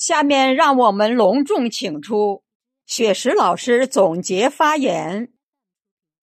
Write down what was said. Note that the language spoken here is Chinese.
下面让我们隆重请出雪石老师总结发言。